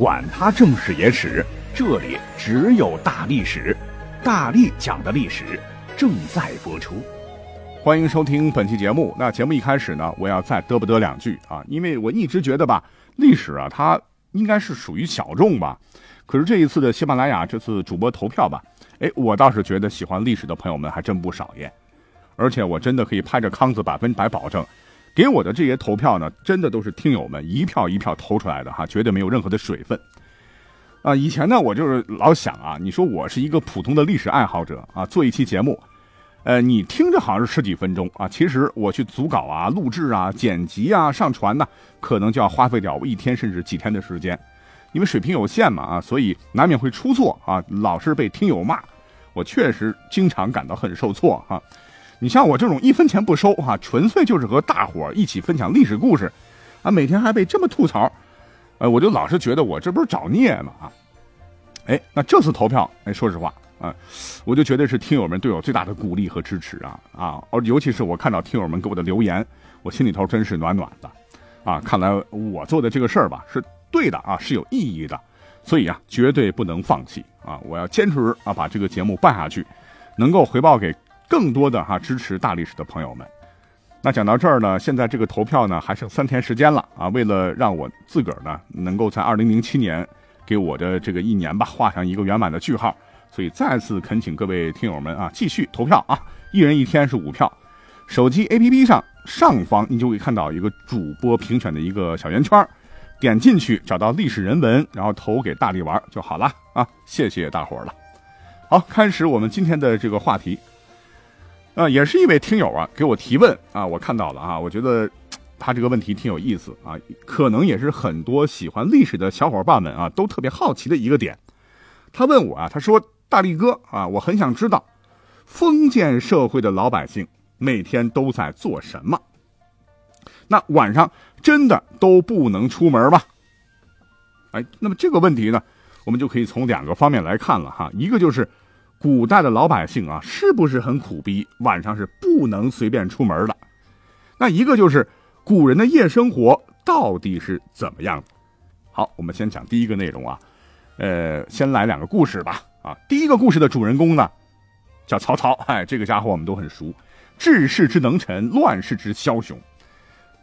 管他正史野史。这里只有大历史，大力讲的历史正在播出，欢迎收听本期节目。那节目一开始呢，我要再嘚不嘚两句啊，因为我一直觉得吧，历史啊，它应该是属于小众吧。可是这一次的喜马拉雅这次主播投票吧，哎，我倒是觉得喜欢历史的朋友们还真不少耶。而且我真的可以拍着康子百分百保证，给我的这些投票呢，真的都是听友们一票一票投出来的哈，绝对没有任何的水分。啊，以前呢，我就是老想啊，你说我是一个普通的历史爱好者啊，做一期节目，呃，你听着好像是十几分钟啊，其实我去组稿啊、录制啊、剪辑啊、上传呢，可能就要花费掉我一天甚至几天的时间，因为水平有限嘛啊，所以难免会出错啊，老是被听友骂，我确实经常感到很受挫哈。你像我这种一分钱不收哈，纯粹就是和大伙一起分享历史故事，啊，每天还被这么吐槽。哎，我就老是觉得我这不是找孽吗？啊，哎，那这次投票，哎，说实话啊，我就觉得是听友们对我最大的鼓励和支持啊啊！而尤其是我看到听友们给我的留言，我心里头真是暖暖的啊！看来我做的这个事儿吧是对的啊，是有意义的，所以啊，绝对不能放弃啊！我要坚持啊，把这个节目办下去，能够回报给更多的哈支持大历史的朋友们。那讲到这儿呢，现在这个投票呢还剩三天时间了啊！为了让我自个儿呢能够在二零零七年给我的这个一年吧画上一个圆满的句号，所以再次恳请各位听友们啊继续投票啊！一人一天是五票，手机 APP 上上方你就会看到一个主播评选的一个小圆圈，点进去找到历史人文，然后投给大力玩就好了啊！谢谢大伙儿了。好，开始我们今天的这个话题。啊，也是一位听友啊，给我提问啊，我看到了啊，我觉得他这个问题挺有意思啊，可能也是很多喜欢历史的小伙伴们啊都特别好奇的一个点。他问我啊，他说：“大力哥啊，我很想知道封建社会的老百姓每天都在做什么？那晚上真的都不能出门吗？”哎，那么这个问题呢，我们就可以从两个方面来看了哈，一个就是。古代的老百姓啊，是不是很苦逼？晚上是不能随便出门的。那一个就是古人的夜生活到底是怎么样的？好，我们先讲第一个内容啊。呃，先来两个故事吧。啊，第一个故事的主人公呢，叫曹操。哎，这个家伙我们都很熟，治世之能臣，乱世之枭雄。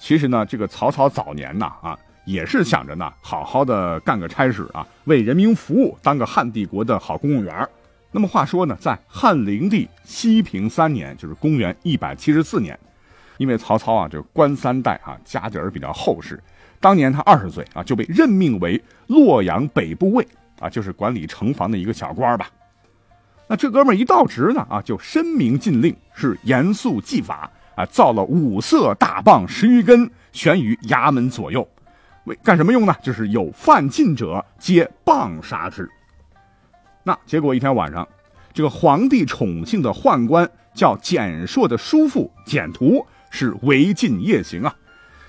其实呢，这个曹操早年呢，啊，也是想着呢，好好的干个差事啊，为人民服务，当个汉帝国的好公务员。那么话说呢，在汉灵帝西平三年，就是公元一百七十四年，因为曹操啊，这官三代啊，家底儿比较厚实。当年他二十岁啊，就被任命为洛阳北部尉啊，就是管理城防的一个小官吧。那这哥们儿一到职呢啊，就申明禁令，是严肃纪法啊，造了五色大棒十余根，悬于衙门左右，为干什么用呢？就是有犯禁者，皆棒杀之。那结果一天晚上，这个皇帝宠幸的宦官叫简硕的叔父简图是违禁夜行啊，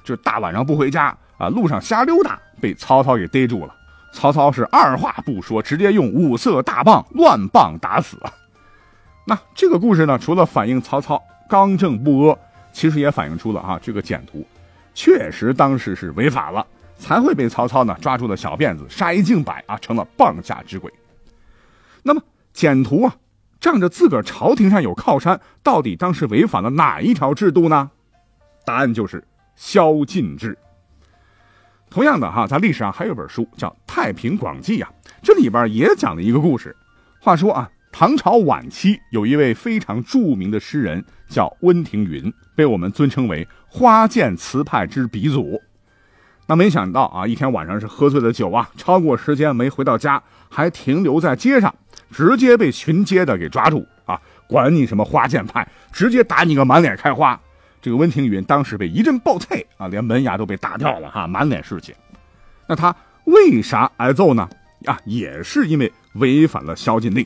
就大晚上不回家啊，路上瞎溜达，被曹操给逮住了。曹操是二话不说，直接用五色大棒乱棒打死。那这个故事呢，除了反映曹操刚正不阿，其实也反映出了啊，这个简图确实当时是违法了，才会被曹操呢抓住了小辫子，杀一儆百啊，成了棒下之鬼。那么简图啊，仗着自个儿朝廷上有靠山，到底当时违反了哪一条制度呢？答案就是宵禁制。同样的哈，在历史上还有本书叫《太平广记》啊，这里边也讲了一个故事。话说啊，唐朝晚期有一位非常著名的诗人叫温庭筠，被我们尊称为花间词派之鼻祖。那没想到啊，一天晚上是喝醉了酒啊，超过时间没回到家，还停留在街上。直接被巡街的给抓住啊！管你什么花剑派，直接打你个满脸开花。这个温庭筠当时被一阵暴啐啊，连门牙都被打掉了哈，满脸是血。那他为啥挨揍呢？啊，也是因为违反了宵禁令。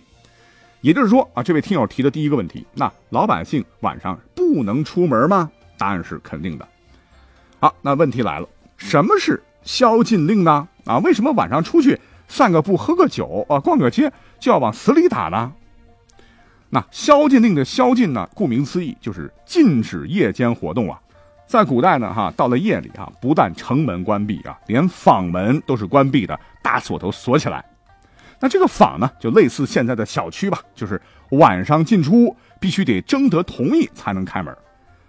也就是说啊，这位听友提的第一个问题，那老百姓晚上不能出门吗？答案是肯定的。好，那问题来了，什么是宵禁令呢？啊，为什么晚上出去散个步、喝个酒啊、逛个街就要往死里打呢？那宵禁令的宵禁呢，顾名思义就是禁止夜间活动啊。在古代呢，哈，到了夜里啊，不但城门关闭啊，连坊门都是关闭的，大锁头锁起来。那这个坊呢，就类似现在的小区吧，就是晚上进出必须得征得同意才能开门。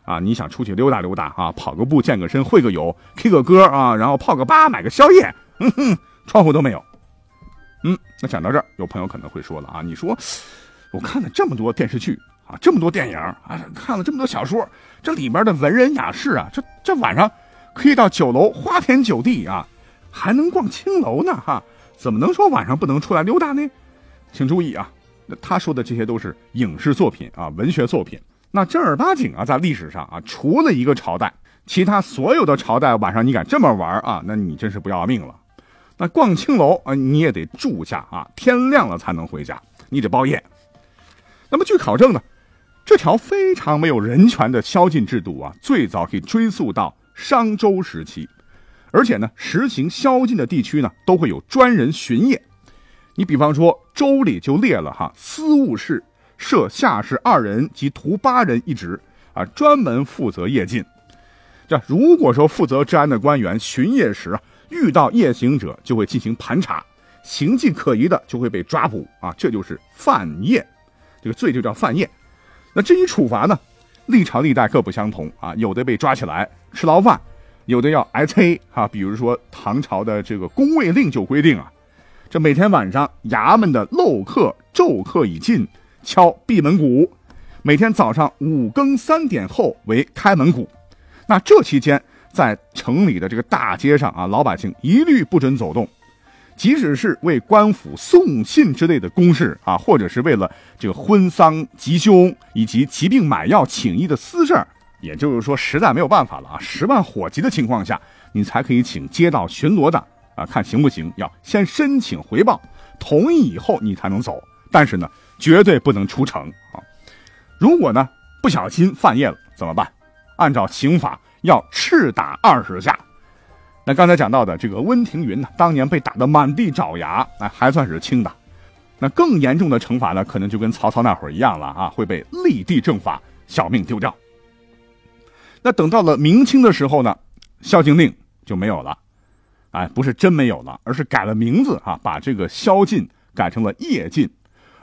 啊，你想出去溜达溜达啊，跑个步、健个身、会个友、K 个歌啊，然后泡个吧、买个宵夜，嗯哼，窗户都没有。嗯，那讲到这儿，有朋友可能会说了啊，你说我看了这么多电视剧。啊，这么多电影啊，看了这么多小说，这里边的文人雅士啊，这这晚上可以到酒楼花天酒地啊，还能逛青楼呢，哈，怎么能说晚上不能出来溜达呢？请注意啊，他说的这些都是影视作品啊，文学作品。那正儿八经啊，在历史上啊，除了一个朝代，其他所有的朝代晚上你敢这么玩啊，那你真是不要命了。那逛青楼啊，你也得住下啊，天亮了才能回家，你得包夜。那么据考证呢？这条非常没有人权的宵禁制度啊，最早可以追溯到商周时期，而且呢，实行宵禁的地区呢，都会有专人巡夜。你比方说，周礼就列了哈，司务室设下士二人及徒八人一职啊，专门负责夜禁。这如果说负责治安的官员巡夜时啊，遇到夜行者，就会进行盘查，行迹可疑的就会被抓捕啊，这就是犯夜，这个罪就叫犯夜。那至于处罚呢，历朝历代各不相同啊，有的被抓起来吃牢饭，有的要挨催啊。比如说唐朝的这个宫卫令就规定啊，这每天晚上衙门的漏客昼客已尽，敲闭门鼓；每天早上五更三点后为开门鼓。那这期间在城里的这个大街上啊，老百姓一律不准走动。即使是为官府送信之类的公事啊，或者是为了这个婚丧吉凶以及疾病买药请医的私事儿，也就是说，实在没有办法了啊，十万火急的情况下，你才可以请街道巡逻的啊，看行不行？要先申请回报，同意以后你才能走。但是呢，绝对不能出城啊！如果呢不小心犯夜了怎么办？按照刑法要赤打二十下。那刚才讲到的这个温庭筠呢，当年被打得满地找牙，哎，还算是轻的。那更严重的惩罚呢，可能就跟曹操那会儿一样了啊，会被立地正法，小命丢掉。那等到了明清的时候呢，宵禁令就没有了，哎，不是真没有了，而是改了名字啊，把这个宵禁改成了夜禁，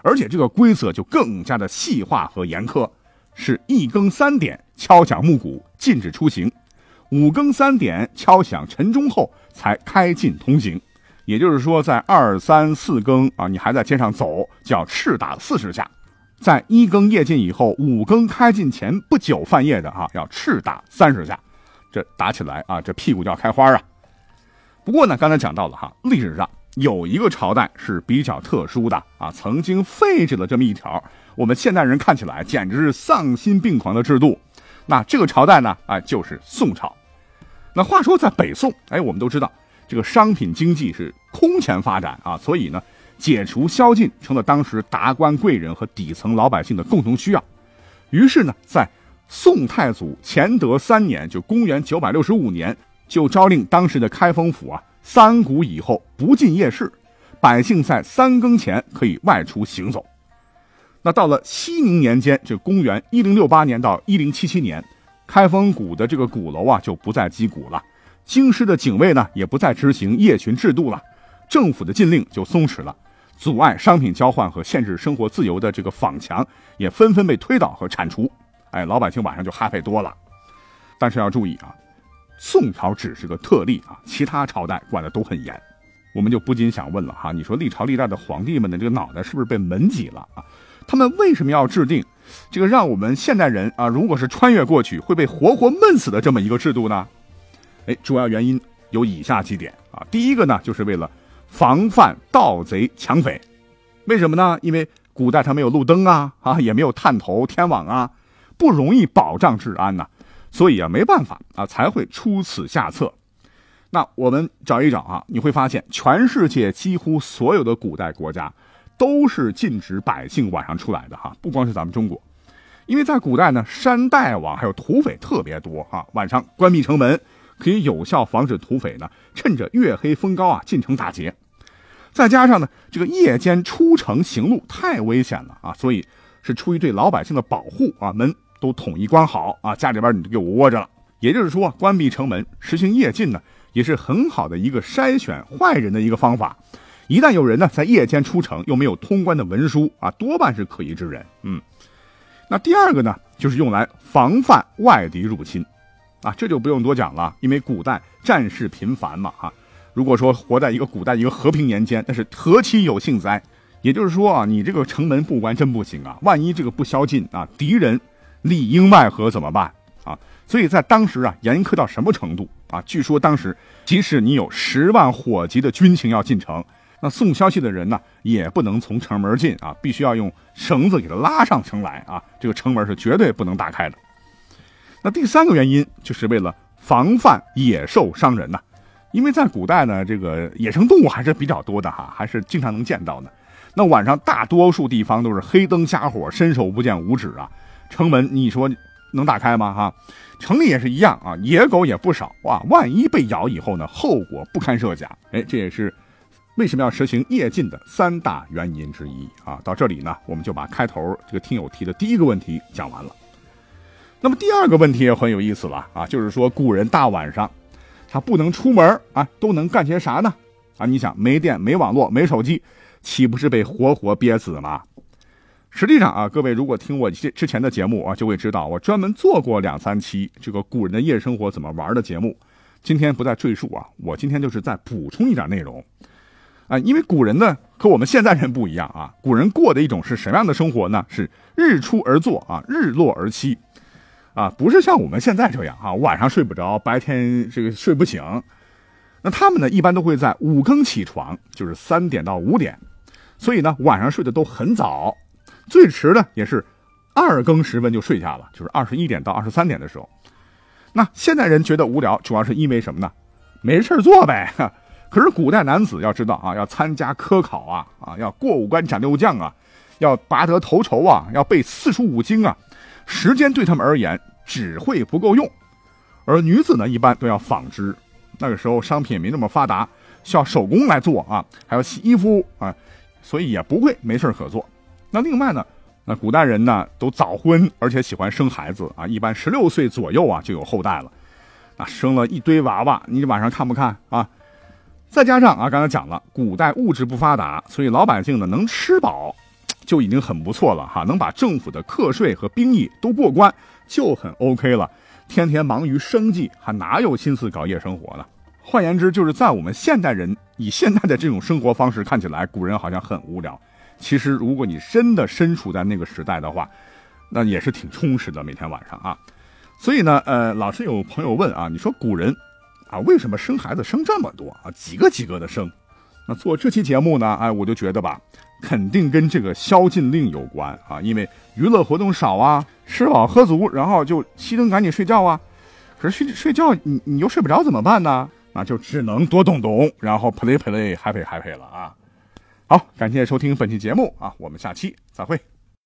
而且这个规则就更加的细化和严苛，是一更三点敲响木鼓，禁止出行。五更三点敲响晨钟后才开禁通行，也就是说，在二三四更啊，你还在街上走，就要赤打四十下；在一更夜禁以后，五更开禁前不久犯夜的啊，要赤打三十下。这打起来啊，这屁股就要开花啊！不过呢，刚才讲到了哈，历史上有一个朝代是比较特殊的啊，曾经废止了这么一条，我们现代人看起来简直是丧心病狂的制度。那这个朝代呢，啊，就是宋朝。那话说，在北宋，哎，我们都知道，这个商品经济是空前发展啊，所以呢，解除宵禁成了当时达官贵人和底层老百姓的共同需要。于是呢，在宋太祖乾德三年，就公元九百六十五年，就诏令当时的开封府啊，三鼓以后不进夜市，百姓在三更前可以外出行走。那到了熙宁年间，这公元一零六八年到一零七七年。开封鼓的这个鼓楼啊，就不再击鼓了。京师的警卫呢，也不再执行夜巡制度了。政府的禁令就松弛了，阻碍商品交换和限制生活自由的这个坊墙也纷纷被推倒和铲除。哎，老百姓晚上就哈配多了。但是要注意啊，宋朝只是个特例啊，其他朝代管的都很严。我们就不禁想问了哈，你说历朝历代的皇帝们的这个脑袋是不是被门挤了啊？他们为什么要制定？这个让我们现代人啊，如果是穿越过去会被活活闷死的这么一个制度呢？哎，主要原因有以下几点啊。第一个呢，就是为了防范盗贼抢匪。为什么呢？因为古代它没有路灯啊，啊，也没有探头天网啊，不容易保障治安呐，所以啊，没办法啊，才会出此下策。那我们找一找啊，你会发现全世界几乎所有的古代国家都是禁止百姓晚上出来的哈，不光是咱们中国，因为在古代呢，山大王还有土匪特别多哈，晚上关闭城门可以有效防止土匪呢趁着月黑风高啊进城打劫。再加上呢，这个夜间出城行路太危险了啊，所以是出于对老百姓的保护啊，门都统一关好啊，家里边你就给我窝着了。也就是说，关闭城门，实行夜禁呢。也是很好的一个筛选坏人的一个方法。一旦有人呢在夜间出城，又没有通关的文书啊，多半是可疑之人。嗯，那第二个呢，就是用来防范外敌入侵，啊，这就不用多讲了，因为古代战事频繁嘛，哈。如果说活在一个古代一个和平年间，那是何其有幸哉？也就是说啊，你这个城门不关真不行啊，万一这个不宵禁啊，敌人里应外合怎么办啊？所以在当时啊，严苛到什么程度啊？据说当时，即使你有十万火急的军情要进城，那送消息的人呢，也不能从城门进啊，必须要用绳子给他拉上城来啊。这个城门是绝对不能打开的。那第三个原因，就是为了防范野兽伤人呐。因为在古代呢，这个野生动物还是比较多的哈，还是经常能见到的。那晚上大多数地方都是黑灯瞎火，伸手不见五指啊。城门，你说？能打开吗？哈，城里也是一样啊，野狗也不少哇。万一被咬以后呢，后果不堪设想。哎，这也是为什么要实行夜禁的三大原因之一啊。到这里呢，我们就把开头这个听友提的第一个问题讲完了。那么第二个问题也很有意思了啊，就是说古人大晚上他不能出门啊，都能干些啥呢？啊，你想没电、没网络、没手机，岂不是被活活憋死吗？实际上啊，各位如果听我之之前的节目啊，就会知道我专门做过两三期这个古人的夜生活怎么玩的节目。今天不再赘述啊，我今天就是再补充一点内容啊，因为古人呢和我们现在人不一样啊，古人过的一种是什么样的生活呢？是日出而作啊，日落而息啊，不是像我们现在这样啊，晚上睡不着，白天这个睡不醒。那他们呢，一般都会在五更起床，就是三点到五点，所以呢，晚上睡得都很早。最迟呢也是二更时分就睡下了，就是二十一点到二十三点的时候。那现代人觉得无聊，主要是因为什么呢？没事做呗。可是古代男子要知道啊，要参加科考啊，啊，要过五关斩六将啊，要拔得头筹啊，要背四书五经啊，时间对他们而言只会不够用。而女子呢，一般都要纺织，那个时候商品没那么发达，需要手工来做啊，还要洗衣服啊，所以也不会没事可做。那另外呢，那古代人呢都早婚，而且喜欢生孩子啊，一般十六岁左右啊就有后代了，啊，生了一堆娃娃，你晚上看不看啊？再加上啊，刚才讲了，古代物质不发达，所以老百姓呢能吃饱就已经很不错了哈，能把政府的课税和兵役都过关就很 OK 了。天天忙于生计，还哪有心思搞夜生活呢？换言之，就是在我们现代人以现在的这种生活方式看起来，古人好像很无聊。其实，如果你真的身处在那个时代的话，那也是挺充实的，每天晚上啊。所以呢，呃，老是有朋友问啊，你说古人啊，为什么生孩子生这么多啊，几个几个的生？那做这期节目呢，哎，我就觉得吧，肯定跟这个宵禁令有关啊，因为娱乐活动少啊，吃饱喝足，然后就熄灯赶紧睡觉啊。可是睡睡觉，你你又睡不着怎么办呢？那就只能多动动，然后 play play happy happy 了啊。好，感谢收听本期节目啊，我们下期再会。